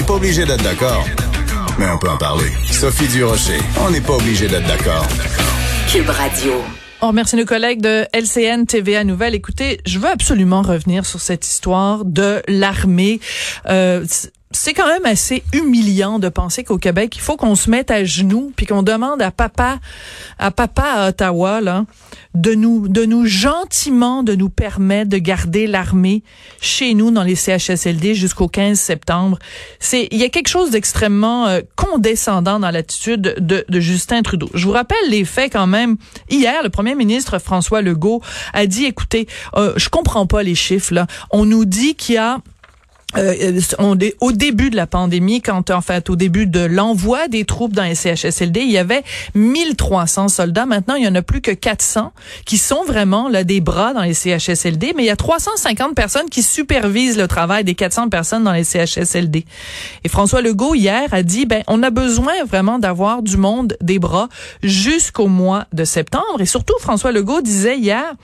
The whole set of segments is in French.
n'est pas obligé d'être d'accord, mais on peut en parler. Sophie Durocher, on n'est pas obligé d'être d'accord. Cube Radio. On remercie nos collègues de LCN TVA Nouvelle. Écoutez, je veux absolument revenir sur cette histoire de l'armée. Euh, c'est quand même assez humiliant de penser qu'au Québec, il faut qu'on se mette à genoux puis qu'on demande à papa, à papa à Ottawa, là, de nous, de nous gentiment, de nous permettre de garder l'armée chez nous dans les CHSLD jusqu'au 15 septembre. C'est, il y a quelque chose d'extrêmement euh, condescendant dans l'attitude de, Justin Trudeau. Je vous rappelle les faits quand même. Hier, le premier ministre François Legault a dit, écoutez, euh, je comprends pas les chiffres, là. On nous dit qu'il y a euh, euh, au début de la pandémie, quand en fait au début de l'envoi des troupes dans les CHSLD, il y avait 1300 soldats. Maintenant, il y en a plus que 400 qui sont vraiment là des bras dans les CHSLD, mais il y a 350 personnes qui supervisent le travail des 400 personnes dans les CHSLD. Et François Legault hier a dit ben on a besoin vraiment d'avoir du monde des bras jusqu'au mois de septembre et surtout François Legault disait hier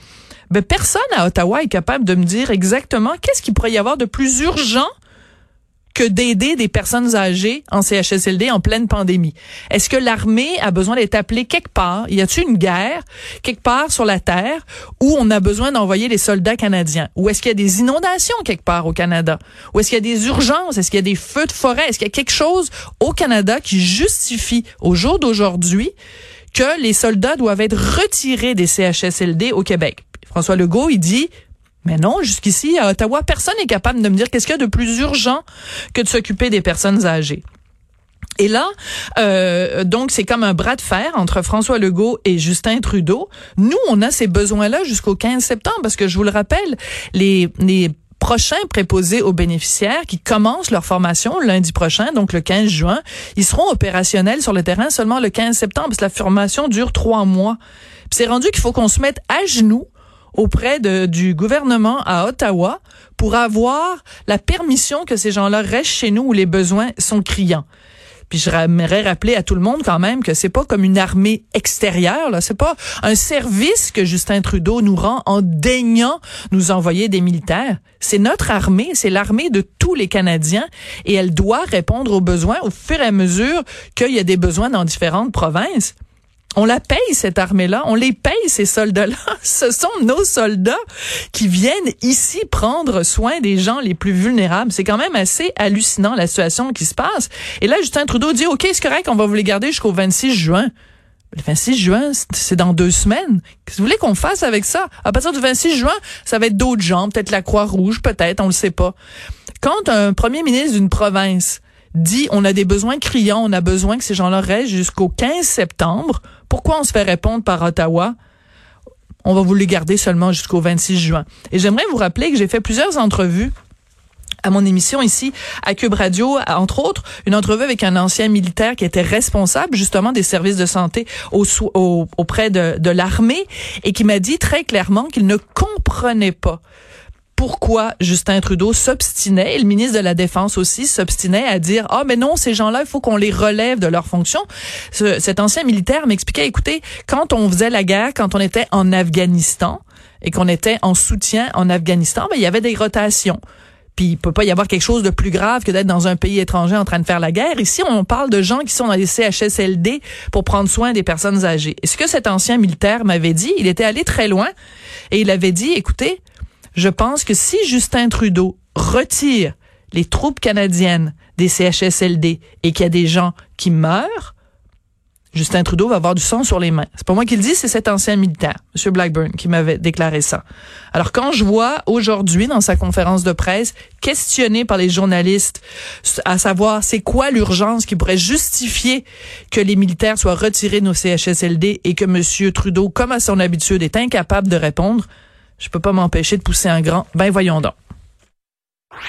ben personne à Ottawa est capable de me dire exactement qu'est-ce qu'il pourrait y avoir de plus urgent que d'aider des personnes âgées en CHSLD en pleine pandémie. Est-ce que l'armée a besoin d'être appelée quelque part? Y a-t-il une guerre quelque part sur la terre où on a besoin d'envoyer les soldats canadiens? Ou est-ce qu'il y a des inondations quelque part au Canada? Ou est-ce qu'il y a des urgences? Est-ce qu'il y a des feux de forêt? Est-ce qu'il y a quelque chose au Canada qui justifie au jour d'aujourd'hui que les soldats doivent être retirés des CHSLD au Québec? François Legault, il dit mais non, jusqu'ici, à Ottawa, personne n'est capable de me dire qu'est-ce qu'il y a de plus urgent que de s'occuper des personnes âgées. Et là, euh, donc c'est comme un bras de fer entre François Legault et Justin Trudeau. Nous, on a ces besoins-là jusqu'au 15 septembre parce que je vous le rappelle, les, les prochains préposés aux bénéficiaires qui commencent leur formation lundi prochain, donc le 15 juin, ils seront opérationnels sur le terrain seulement le 15 septembre parce que la formation dure trois mois. C'est rendu qu'il faut qu'on se mette à genoux auprès de, du gouvernement à Ottawa pour avoir la permission que ces gens-là restent chez nous où les besoins sont criants. Puis j'aimerais rappeler à tout le monde quand même que c'est pas comme une armée extérieure, là. C'est pas un service que Justin Trudeau nous rend en daignant nous envoyer des militaires. C'est notre armée, c'est l'armée de tous les Canadiens et elle doit répondre aux besoins au fur et à mesure qu'il y a des besoins dans différentes provinces. On la paye, cette armée-là. On les paye, ces soldats-là. Ce sont nos soldats qui viennent ici prendre soin des gens les plus vulnérables. C'est quand même assez hallucinant, la situation qui se passe. Et là, Justin Trudeau dit, OK, c'est correct, on va vous les garder jusqu'au 26 juin. Le 26 juin, c'est dans deux semaines. Qu'est-ce que vous voulez qu'on fasse avec ça? À partir du 26 juin, ça va être d'autres gens, peut-être la Croix-Rouge, peut-être, on le sait pas. Quand un premier ministre d'une province dit on a des besoins criants, on a besoin que ces gens-là restent jusqu'au 15 septembre, pourquoi on se fait répondre par Ottawa? On va vous les garder seulement jusqu'au 26 juin. Et j'aimerais vous rappeler que j'ai fait plusieurs entrevues à mon émission ici à Cube Radio, entre autres, une entrevue avec un ancien militaire qui était responsable justement des services de santé auprès de, de l'armée et qui m'a dit très clairement qu'il ne comprenait pas pourquoi Justin Trudeau s'obstinait, et le ministre de la Défense aussi s'obstinait à dire ah mais non ces gens-là il faut qu'on les relève de leurs fonctions. cet ancien militaire m'expliquait écoutez quand on faisait la guerre, quand on était en Afghanistan et qu'on était en soutien en Afghanistan, ben, il y avait des rotations. Puis il peut pas y avoir quelque chose de plus grave que d'être dans un pays étranger en train de faire la guerre. Ici, on parle de gens qui sont dans les CHSLD pour prendre soin des personnes âgées. Et ce que cet ancien militaire m'avait dit, il était allé très loin et il avait dit, écoutez, je pense que si Justin Trudeau retire les troupes canadiennes des CHSLD et qu'il y a des gens qui meurent, Justin Trudeau va avoir du sang sur les mains. C'est pas moi qui le dis, c'est cet ancien militaire, M. Blackburn, qui m'avait déclaré ça. Alors quand je vois aujourd'hui dans sa conférence de presse questionné par les journalistes à savoir c'est quoi l'urgence qui pourrait justifier que les militaires soient retirés de nos CHSLD et que M. Trudeau, comme à son habitude, est incapable de répondre, je peux pas m'empêcher de pousser un grand. Ben voyons donc.